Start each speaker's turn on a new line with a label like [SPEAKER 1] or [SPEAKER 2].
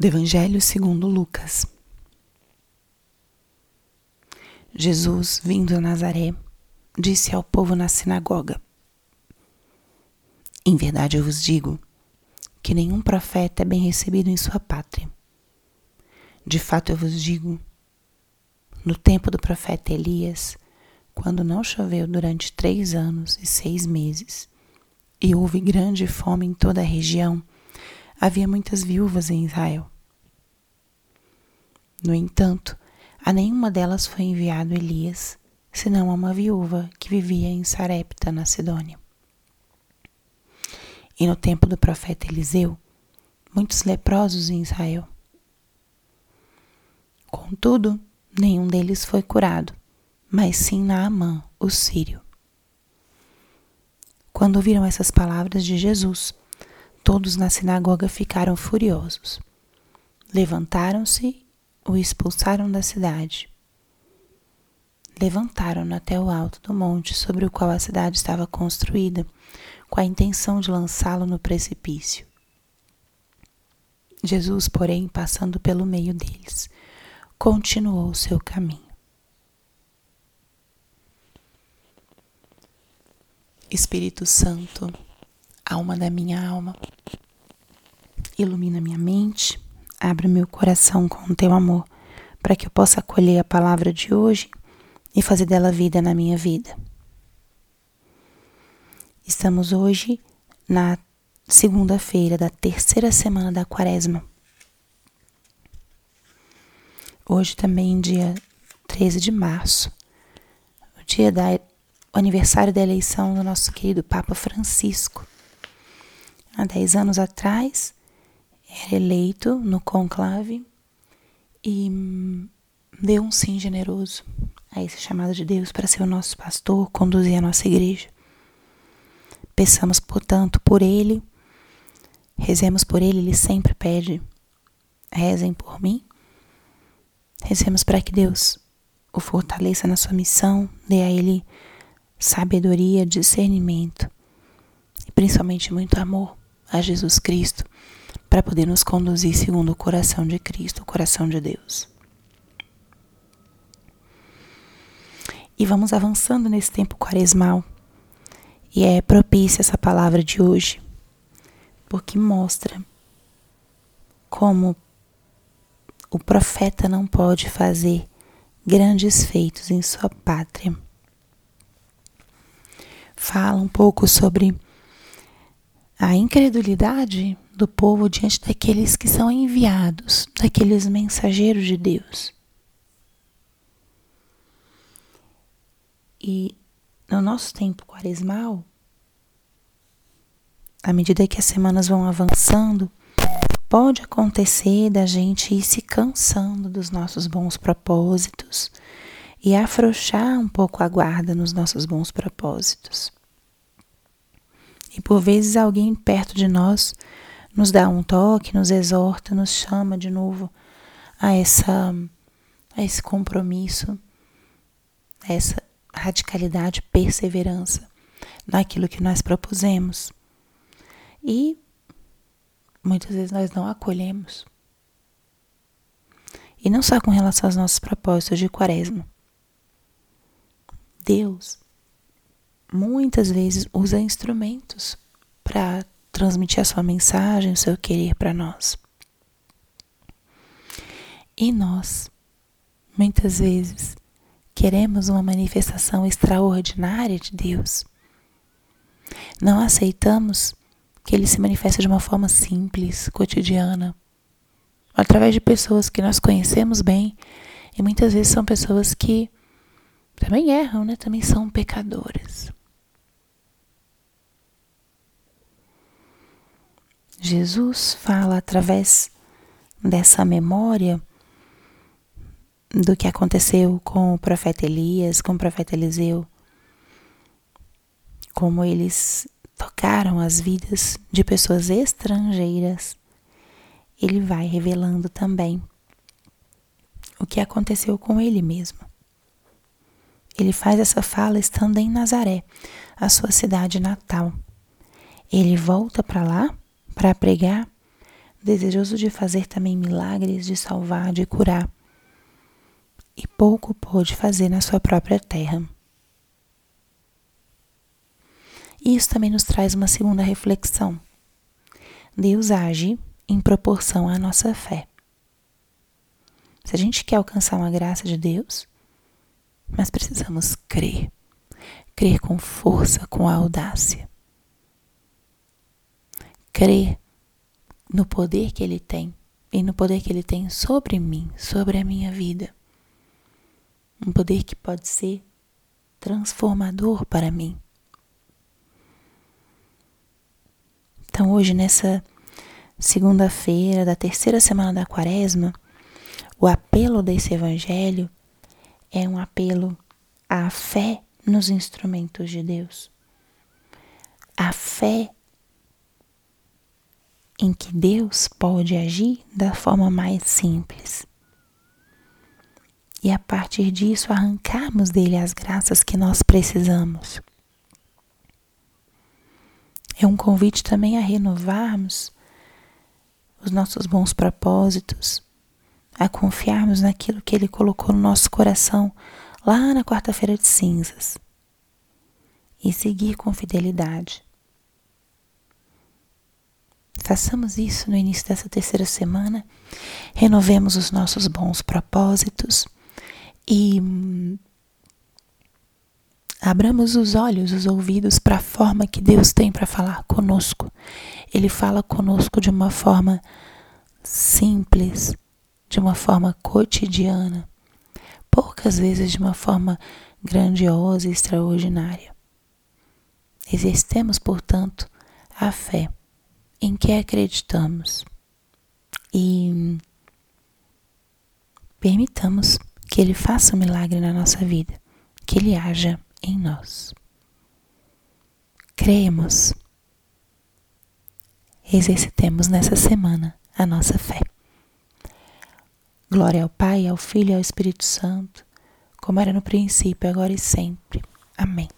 [SPEAKER 1] do Evangelho segundo Lucas. Jesus, vindo a Nazaré, disse ao povo na sinagoga: Em verdade eu vos digo que nenhum profeta é bem recebido em sua pátria. De fato eu vos digo, no tempo do profeta Elias, quando não choveu durante três anos e seis meses, e houve grande fome em toda a região, havia muitas viúvas em Israel. No entanto, a nenhuma delas foi enviado Elias, senão a uma viúva que vivia em Sarepta, na Sidônia. E no tempo do profeta Eliseu, muitos leprosos em Israel. Contudo, nenhum deles foi curado, mas sim Naamã, o sírio. Quando ouviram essas palavras de Jesus, Todos na sinagoga ficaram furiosos. Levantaram-se, o expulsaram da cidade. Levantaram-no até o alto do monte sobre o qual a cidade estava construída, com a intenção de lançá-lo no precipício. Jesus, porém, passando pelo meio deles, continuou o seu caminho. Espírito Santo, alma da minha alma. Ilumina minha mente, abre meu coração com o teu amor, para que eu possa acolher a palavra de hoje e fazer dela vida na minha vida. Estamos hoje na segunda-feira da terceira semana da quaresma. Hoje também, dia 13 de março, o dia da o aniversário da eleição do nosso querido Papa Francisco há 10 anos atrás, era eleito no conclave e deu um sim generoso a esse chamado de Deus para ser o nosso pastor, conduzir a nossa igreja. Peçamos, portanto, por ele, rezemos por ele, ele sempre pede: rezem por mim. Rezemos para que Deus o fortaleça na sua missão, dê a ele sabedoria, discernimento e principalmente muito amor a Jesus Cristo para poder nos conduzir segundo o coração de Cristo, o coração de Deus. E vamos avançando nesse tempo quaresmal. E é propícia essa palavra de hoje, porque mostra como o profeta não pode fazer grandes feitos em sua pátria. Fala um pouco sobre a incredulidade do povo diante daqueles que são enviados, daqueles mensageiros de Deus. E no nosso tempo quaresmal, à medida que as semanas vão avançando, pode acontecer da gente ir se cansando dos nossos bons propósitos e afrouxar um pouco a guarda nos nossos bons propósitos. E por vezes alguém perto de nós nos dá um toque, nos exorta, nos chama de novo a essa a esse compromisso, a essa radicalidade, perseverança naquilo que nós propusemos. E muitas vezes nós não acolhemos. E não só com relação aos nossos propósitos de quaresma. Deus muitas vezes usa instrumentos para transmitir a sua mensagem, o seu querer para nós. E nós, muitas vezes, queremos uma manifestação extraordinária de Deus. Não aceitamos que ele se manifeste de uma forma simples, cotidiana, através de pessoas que nós conhecemos bem e muitas vezes são pessoas que também erram, né? Também são pecadoras. Jesus fala através dessa memória do que aconteceu com o profeta Elias, com o profeta Eliseu, como eles tocaram as vidas de pessoas estrangeiras. Ele vai revelando também o que aconteceu com ele mesmo. Ele faz essa fala estando em Nazaré, a sua cidade natal. Ele volta para lá para pregar desejoso de fazer também milagres, de salvar, de curar, e pouco pôde fazer na sua própria terra. E isso também nos traz uma segunda reflexão. Deus age em proporção à nossa fé. Se a gente quer alcançar uma graça de Deus, nós precisamos crer. Crer com força, com audácia. Crer no poder que Ele tem e no poder que Ele tem sobre mim, sobre a minha vida. Um poder que pode ser transformador para mim. Então, hoje, nessa segunda-feira da terceira semana da quaresma, o apelo desse evangelho é um apelo à fé nos instrumentos de Deus. A fé em que Deus pode agir da forma mais simples. E a partir disso arrancarmos dele as graças que nós precisamos. É um convite também a renovarmos os nossos bons propósitos, a confiarmos naquilo que Ele colocou no nosso coração lá na quarta-feira de cinzas e seguir com fidelidade. Façamos isso no início dessa terceira semana, renovemos os nossos bons propósitos e hum, Abramos os olhos, os ouvidos para a forma que Deus tem para falar conosco. Ele fala conosco de uma forma simples, de uma forma cotidiana, poucas vezes de uma forma grandiosa e extraordinária. Exercemos, portanto, a fé em que acreditamos e permitamos que Ele faça um milagre na nossa vida, que Ele haja em nós. Cremos. Exercitemos nessa semana a nossa fé. Glória ao Pai, ao Filho e ao Espírito Santo, como era no princípio, agora e sempre. Amém.